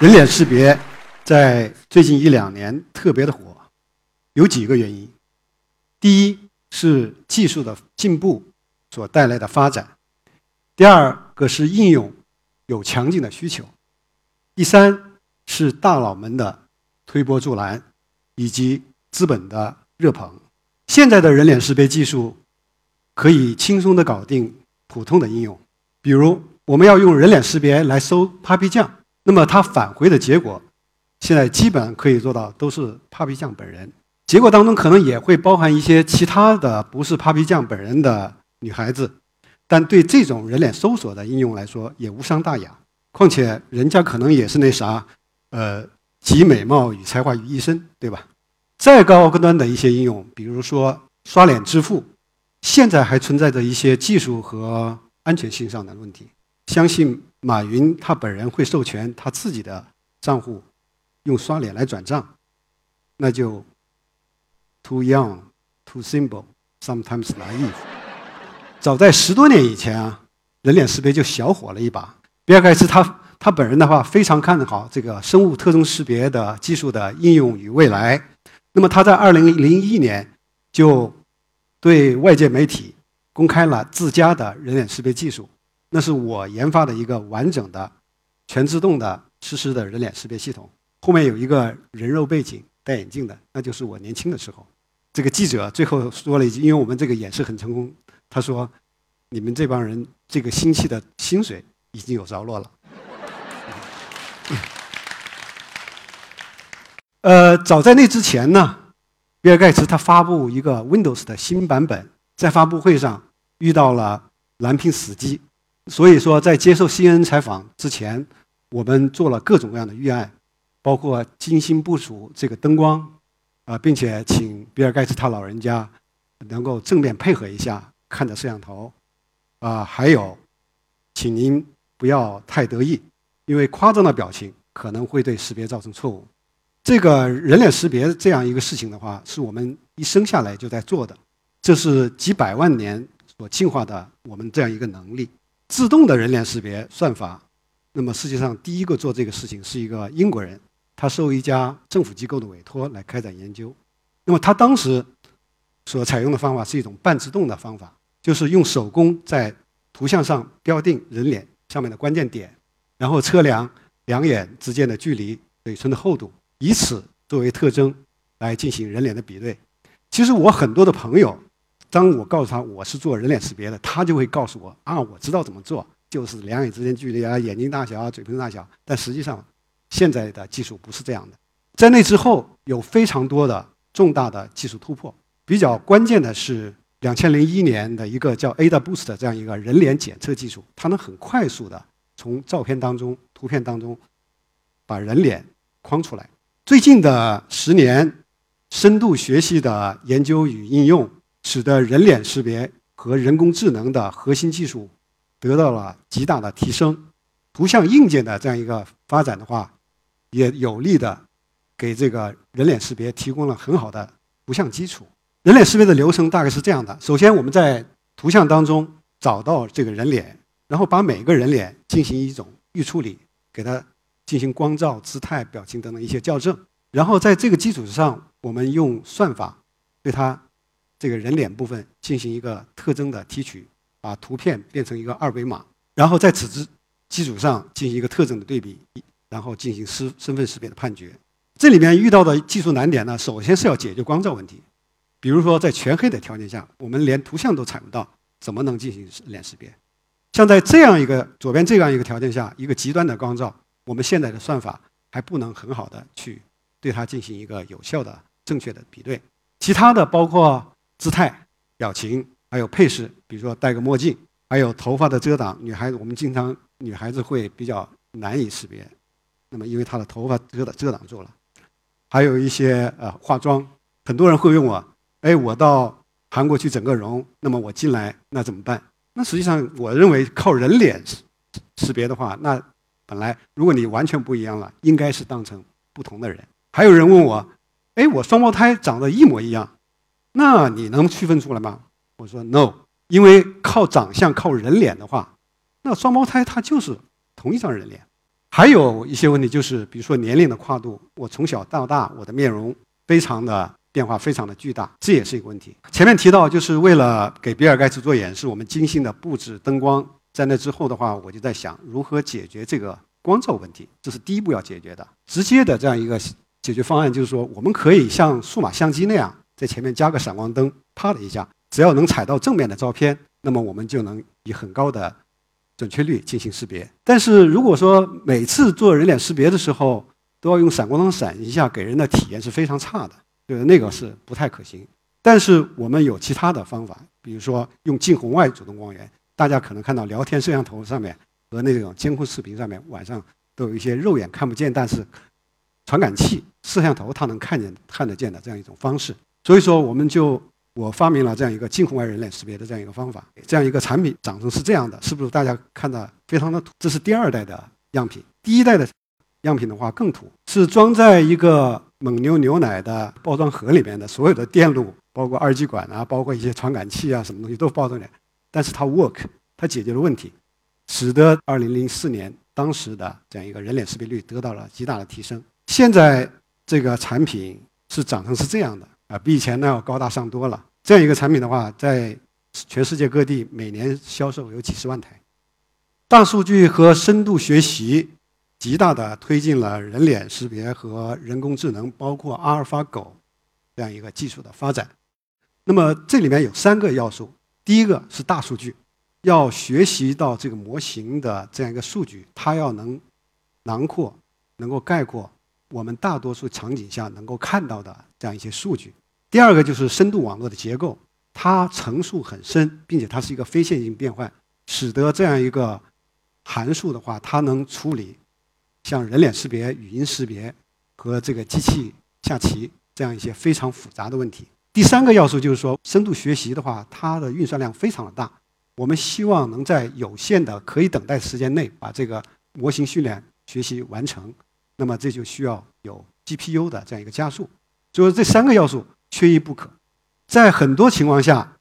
人脸识别在最近一两年特别的火，有几个原因。第一是技术的进步所带来的发展，第二个是应用有强劲的需求，第三是大佬们的推波助澜，以及资本的热捧。现在的人脸识别技术可以轻松的搞定普通的应用，比如我们要用人脸识别来搜 Papi 酱，那么它返回的结果现在基本可以做到都是 Papi 酱本人。结果当中可能也会包含一些其他的不是 Papi 酱本人的女孩子，但对这种人脸搜索的应用来说也无伤大雅。况且人家可能也是那啥，呃，集美貌与才华于一身，对吧？再高端的一些应用，比如说刷脸支付，现在还存在着一些技术和安全性上的问题。相信马云他本人会授权他自己的账户用刷脸来转账，那就。Too young, too simple, sometimes naive。早在十多年以前啊，人脸识别就小火了一把。比尔盖茨他他本人的话非常看好这个生物特征识别的技术的应用与未来。那么他在二零零一年就对外界媒体公开了自家的人脸识别技术，那是我研发的一个完整的全自动的实时的人脸识别系统，后面有一个人肉背景。戴眼镜的，那就是我年轻的时候。这个记者最后说了一句：“因为我们这个演示很成功。”他说：“你们这帮人这个星期的薪水已经有着落了。”呃，早在那之前呢，比尔盖茨他发布一个 Windows 的新版本，在发布会上遇到了蓝屏死机，所以说在接受 CNN 采访之前，我们做了各种各样的预案。包括精心部署这个灯光，啊，并且请比尔盖茨他老人家能够正面配合一下看着摄像头，啊，还有，请您不要太得意，因为夸张的表情可能会对识别造成错误。这个人脸识别这样一个事情的话，是我们一生下来就在做的，这是几百万年所进化的我们这样一个能力。自动的人脸识别算法，那么世界上第一个做这个事情是一个英国人。他受一家政府机构的委托来开展研究，那么他当时所采用的方法是一种半自动的方法，就是用手工在图像上标定人脸上面的关键点，然后测量两眼之间的距离、嘴唇的厚度，以此作为特征来进行人脸的比对。其实我很多的朋友，当我告诉他我是做人脸识别的，他就会告诉我啊，我知道怎么做，就是两眼之间距离啊、眼睛大小啊、嘴唇大小，但实际上。现在的技术不是这样的，在那之后有非常多的重大的技术突破。比较关键的是，两千零一年的一个叫 Ada Boost 的这样一个人脸检测技术，它能很快速的从照片当中、图片当中把人脸框出来。最近的十年，深度学习的研究与应用，使得人脸识别和人工智能的核心技术得到了极大的提升。图像硬件的这样一个发展的话，也有力的给这个人脸识别提供了很好的图像基础。人脸识别的流程大概是这样的：首先，我们在图像当中找到这个人脸，然后把每个人脸进行一种预处理，给它进行光照、姿态、表情等等一些校正。然后在这个基础之上，我们用算法对它这个人脸部分进行一个特征的提取，把图片变成一个二维码。然后在此之基础上进行一个特征的对比。然后进行身身份识别的判决，这里面遇到的技术难点呢，首先是要解决光照问题。比如说，在全黑的条件下，我们连图像都采不到，怎么能进行脸识别？像在这样一个左边这样一个条件下，一个极端的光照，我们现在的算法还不能很好的去对它进行一个有效的、正确的比对。其他的包括姿态、表情，还有配饰，比如说戴个墨镜，还有头发的遮挡，女孩子我们经常女孩子会比较难以识别。那么，因为她的头发遮挡遮挡住了，还有一些呃化妆，很多人会问我，哎，我到韩国去整个容，那么我进来那怎么办？那实际上，我认为靠人脸识识别的话，那本来如果你完全不一样了，应该是当成不同的人。还有人问我，哎，我双胞胎长得一模一样，那你能区分出来吗？我说 no，因为靠长相靠人脸的话，那双胞胎他就是同一张人脸。还有一些问题就是，比如说年龄的跨度，我从小到大我的面容非常的变化非常的巨大，这也是一个问题。前面提到，就是为了给比尔盖茨做演示，我们精心的布置灯光。在那之后的话，我就在想如何解决这个光照问题，这是第一步要解决的。直接的这样一个解决方案就是说，我们可以像数码相机那样，在前面加个闪光灯，啪的一下，只要能采到正面的照片，那么我们就能以很高的准确率进行识别。但是如果说每次做人脸识别的时候都要用闪光灯闪一下，给人的体验是非常差的，就是那个是不太可行。但是我们有其他的方法，比如说用近红外主动光源。大家可能看到聊天摄像头上面和那种监控视频上面，晚上都有一些肉眼看不见，但是传感器摄像头它能看见、看得见的这样一种方式。所以说，我们就我发明了这样一个近红外人脸识别的这样一个方法。这样一个产品长成是这样的，是不是大家看的非常的土？这是第二代的样品，第一代的样品的话更土，是装在一个蒙牛牛奶的包装盒里面的，所有的电路，包括二极管啊，包括一些传感器啊，什么东西都包装里。但是它 work，它解决了问题，使得2004年当时的这样一个人脸识别率得到了极大的提升。现在这个产品是长成是这样的啊，比以前呢要高大上多了。这样一个产品的话，在全世界各地每年销售有几十万台。大数据和深度学习极大的推进了人脸识别和人工智能，包括阿尔法狗这样一个技术的发展。那么这里面有三个要素。第一个是大数据，要学习到这个模型的这样一个数据，它要能囊括、能够概括我们大多数场景下能够看到的这样一些数据。第二个就是深度网络的结构，它层数很深，并且它是一个非线性变换，使得这样一个函数的话，它能处理像人脸识别、语音识别和这个机器下棋这样一些非常复杂的问题。第三个要素就是说，深度学习的话，它的运算量非常的大。我们希望能在有限的可以等待时间内把这个模型训练学习完成。那么这就需要有 GPU 的这样一个加速。所以这三个要素缺一不可。在很多情况下，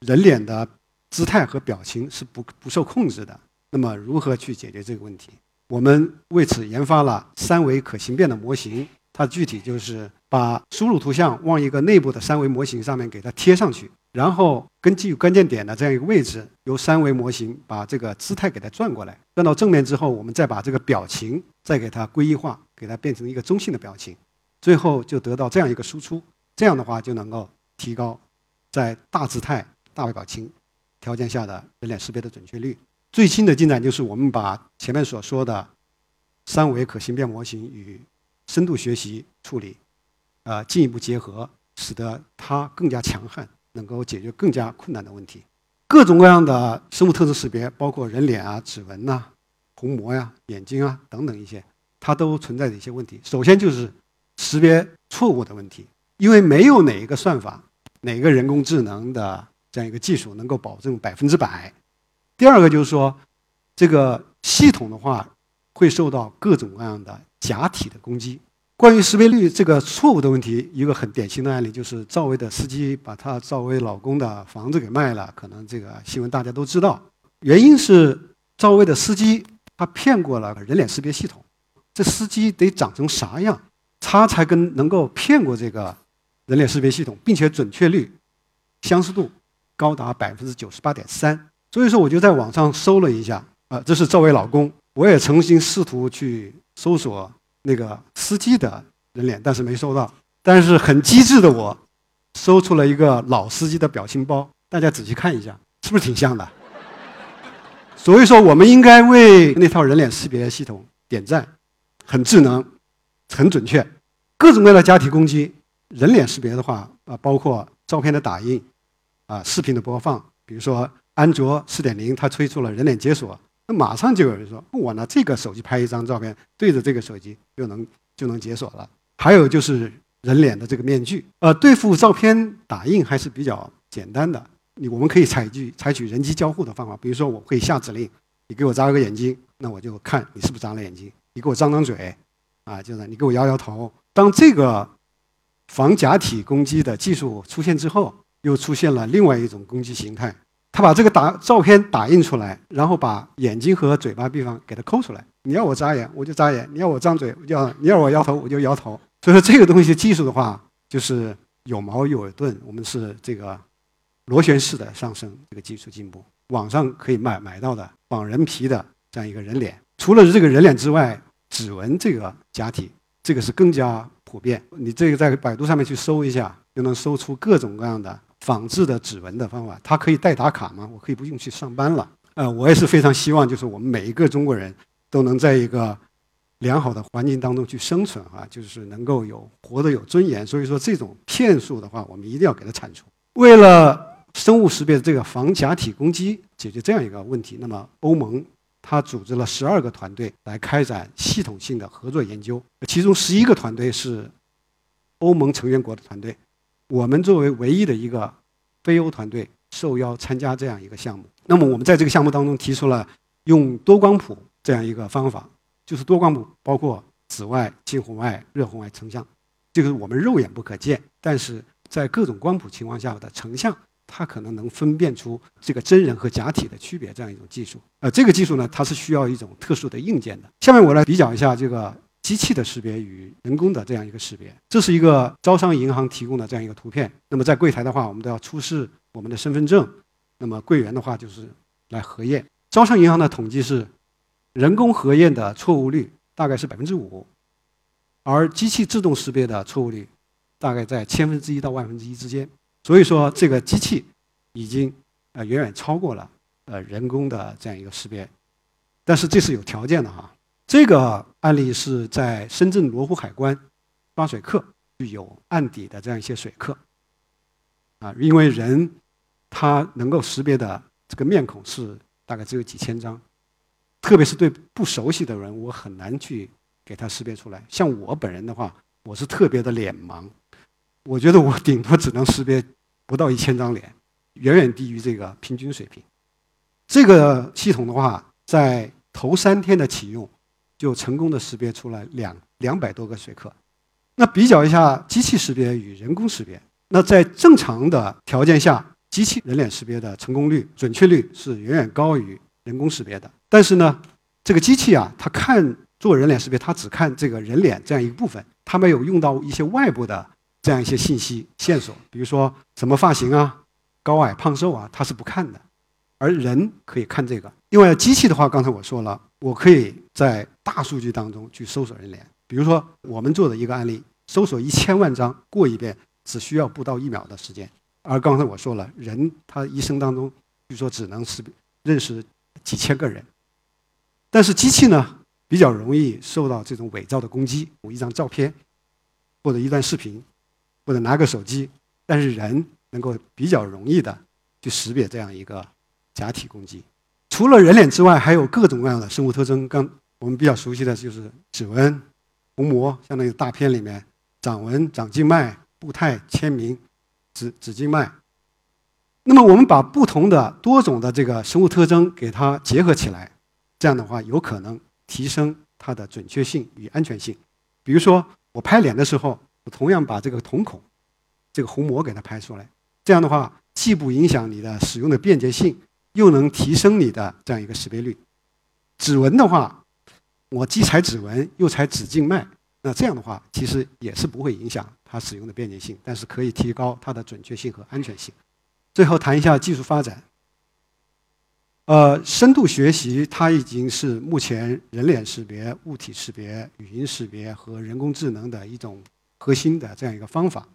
人脸的姿态和表情是不不受控制的。那么如何去解决这个问题？我们为此研发了三维可形变的模型。它具体就是把输入图像往一个内部的三维模型上面给它贴上去，然后根据关键点的这样一个位置，由三维模型把这个姿态给它转过来，转到正面之后，我们再把这个表情再给它归一化，给它变成一个中性的表情，最后就得到这样一个输出。这样的话就能够提高在大姿态、大表情条件下的人脸识别的准确率。最新的进展就是我们把前面所说的三维可形变模型与深度学习处理，啊，进一步结合，使得它更加强悍，能够解决更加困难的问题。各种各样的生物特征识别，包括人脸啊、指纹呐、虹膜呀、眼睛啊等等一些，它都存在着一些问题。首先就是识别错误的问题，因为没有哪一个算法、哪个人工智能的这样一个技术能够保证百分之百。第二个就是说，这个系统的话会受到各种各样的。假体的攻击。关于识别率这个错误的问题，一个很典型的案例就是赵薇的司机把她赵薇老公的房子给卖了，可能这个新闻大家都知道。原因是赵薇的司机他骗过了人脸识别系统。这司机得长成啥样，他才跟能够骗过这个人脸识别系统，并且准确率、相似度高达百分之九十八点三。所以说，我就在网上搜了一下，啊，这是这位老公。我也曾经试图去。搜索那个司机的人脸，但是没搜到。但是很机智的我，搜出了一个老司机的表情包。大家仔细看一下，是不是挺像的？所以说，我们应该为那套人脸识别系统点赞，很智能，很准确。各种各样的加体攻击，人脸识别的话啊，包括照片的打印，啊，视频的播放。比如说安卓四点零，它推出了人脸解锁。那马上就有人说，我拿这个手机拍一张照片，对着这个手机就能就能解锁了。还有就是人脸的这个面具，呃，对付照片打印还是比较简单的。你我们可以采取采取人机交互的方法，比如说我会下指令，你给我眨个眼睛，那我就看你是不是眨了眼睛。你给我张张嘴，啊，就是你给我摇摇头。当这个防假体攻击的技术出现之后，又出现了另外一种攻击形态。他把这个打照片打印出来，然后把眼睛和嘴巴地方给它抠出来，你要我眨眼，我就眨眼；你要我张嘴，我就要；你要我摇头，我就摇头。所以说，这个东西技术的话，就是有矛有盾。我们是这个螺旋式的上升，这个技术进步。网上可以买买到的仿人皮的这样一个人脸，除了这个人脸之外，指纹这个假体，这个是更加普遍。你这个在百度上面去搜一下，就能搜出各种各样的仿制的指纹的方法。它可以代打卡吗？我可以不用去上班了。呃，我也是非常希望，就是我们每一个中国人都能在一个良好的环境当中去生存啊，就是能够有活得有尊严。所以说，这种骗术的话，我们一定要给它铲除。为了生物识别的这个防假体攻击，解决这样一个问题，那么欧盟他组织了十二个团队来开展系统性的合作研究，其中十一个团队是欧盟成员国的团队，我们作为唯一的一个非欧团队受邀参加这样一个项目。那么我们在这个项目当中提出了用多光谱这样一个方法，就是多光谱包括紫外、近红外、热红外成像，这个我们肉眼不可见，但是在各种光谱情况下的成像。它可能能分辨出这个真人和假体的区别，这样一种技术。呃，这个技术呢，它是需要一种特殊的硬件的。下面我来比较一下这个机器的识别与人工的这样一个识别。这是一个招商银行提供的这样一个图片。那么在柜台的话，我们都要出示我们的身份证。那么柜员的话就是来核验。招商银行的统计是，人工核验的错误率大概是百分之五，而机器自动识别的错误率大概在千分之一到万分之一之间。所以说，这个机器已经呃远远超过了呃人工的这样一个识别，但是这是有条件的哈。这个案例是在深圳罗湖海关抓水客，有案底的这样一些水客啊，因为人他能够识别的这个面孔是大概只有几千张，特别是对不熟悉的人，我很难去给他识别出来。像我本人的话，我是特别的脸盲。我觉得我顶多只能识别不到一千张脸，远远低于这个平均水平。这个系统的话，在头三天的启用，就成功的识别出来两两百多个水客。那比较一下机器识别与人工识别，那在正常的条件下，机器人脸识别的成功率、准确率是远远高于人工识别的。但是呢，这个机器啊，它看做人脸识别，它只看这个人脸这样一部分，它没有用到一些外部的。这样一些信息线索，比如说什么发型啊、高矮胖瘦啊，它是不看的，而人可以看这个。另外，机器的话，刚才我说了，我可以在大数据当中去搜索人脸。比如说，我们做的一个案例，搜索一千万张过一遍，只需要不到一秒的时间。而刚才我说了，人他一生当中，据说只能识认识几千个人，但是机器呢，比较容易受到这种伪造的攻击，我一张照片或者一段视频。或者拿个手机，但是人能够比较容易的去识别这样一个假体攻击。除了人脸之外，还有各种各样的生物特征。刚我们比较熟悉的就是指纹、虹膜，像那个大片里面掌纹、掌静脉、步态、签名、指 指静脉。那么我们把不同的多种的这个生物特征给它结合起来，这样的话有可能提升它的准确性与安全性。比如说我拍脸的时候。我同样把这个瞳孔、这个虹膜给它拍出来，这样的话既不影响你的使用的便捷性，又能提升你的这样一个识别率。指纹的话，我既采指纹又采指静脉，那这样的话其实也是不会影响它使用的便捷性，但是可以提高它的准确性和安全性。最后谈一下技术发展。呃，深度学习它已经是目前人脸识别、物体识别、语音识别和人工智能的一种。核心的这样一个方法，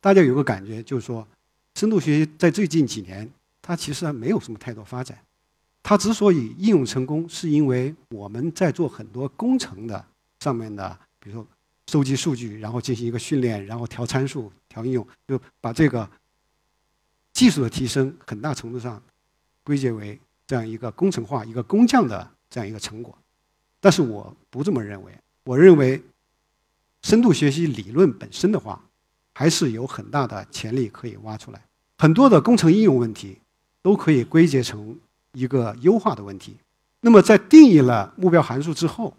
大家有个感觉，就是说，深度学习在最近几年，它其实还没有什么太多发展。它之所以应用成功，是因为我们在做很多工程的上面的，比如说收集数据，然后进行一个训练，然后调参数、调应用，就把这个技术的提升，很大程度上归结为这样一个工程化、一个工匠的这样一个成果。但是我不这么认为，我认为。深度学习理论本身的话，还是有很大的潜力可以挖出来。很多的工程应用问题，都可以归结成一个优化的问题。那么在定义了目标函数之后，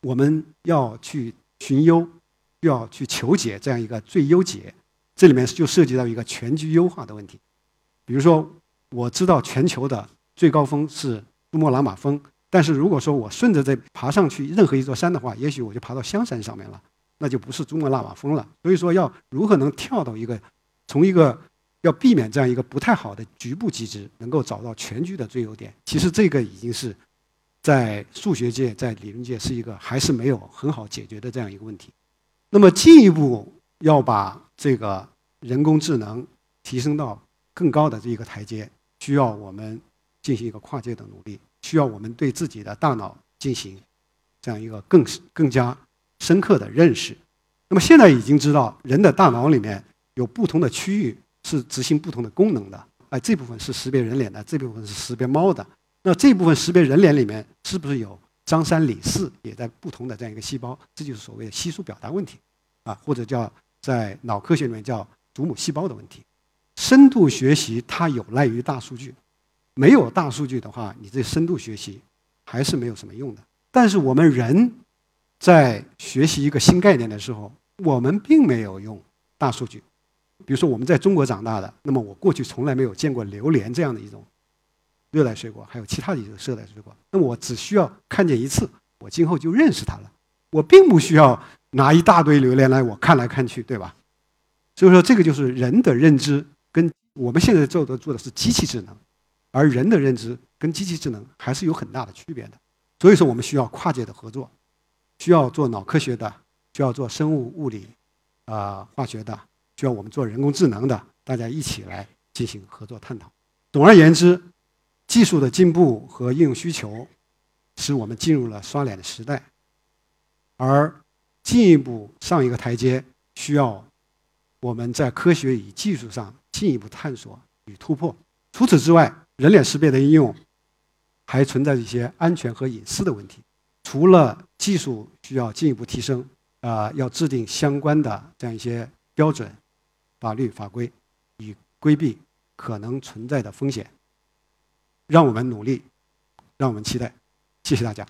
我们要去寻优，要去求解这样一个最优解。这里面就涉及到一个全局优化的问题。比如说，我知道全球的最高峰是珠穆朗玛峰，但是如果说我顺着这爬上去任何一座山的话，也许我就爬到香山上面了，那就不是珠穆朗玛峰了。所以说，要如何能跳到一个，从一个要避免这样一个不太好的局部机制，能够找到全局的最优点，其实这个已经是在数学界、在理论界是一个还是没有很好解决的这样一个问题。那么进一步要把这个人工智能提升到更高的这一个台阶，需要我们进行一个跨界的努力。需要我们对自己的大脑进行这样一个更更加深刻的认识。那么现在已经知道，人的大脑里面有不同的区域是执行不同的功能的。哎，这部分是识别人脸的，这部分是识别猫的。那这部分识别人脸里面是不是有张三李四也在不同的这样一个细胞？这就是所谓的稀疏表达问题啊，或者叫在脑科学里面叫祖母细胞的问题。深度学习它有赖于大数据。没有大数据的话，你这深度学习还是没有什么用的。但是我们人在学习一个新概念的时候，我们并没有用大数据。比如说我们在中国长大的，那么我过去从来没有见过榴莲这样的一种热带水果，还有其他的一种热带水果。那么我只需要看见一次，我今后就认识它了。我并不需要拿一大堆榴莲来我看来看去，对吧？所以说，这个就是人的认知跟我们现在做的做的是机器智能。而人的认知跟机器智能还是有很大的区别的，所以说我们需要跨界的合作，需要做脑科学的，需要做生物物理、啊化学的，需要我们做人工智能的，大家一起来进行合作探讨。总而言之，技术的进步和应用需求，使我们进入了刷脸的时代，而进一步上一个台阶，需要我们在科学与技术上进一步探索与突破。除此之外，人脸识别的应用还存在一些安全和隐私的问题。除了技术需要进一步提升，啊，要制定相关的这样一些标准、法律法规，以规避可能存在的风险。让我们努力，让我们期待。谢谢大家。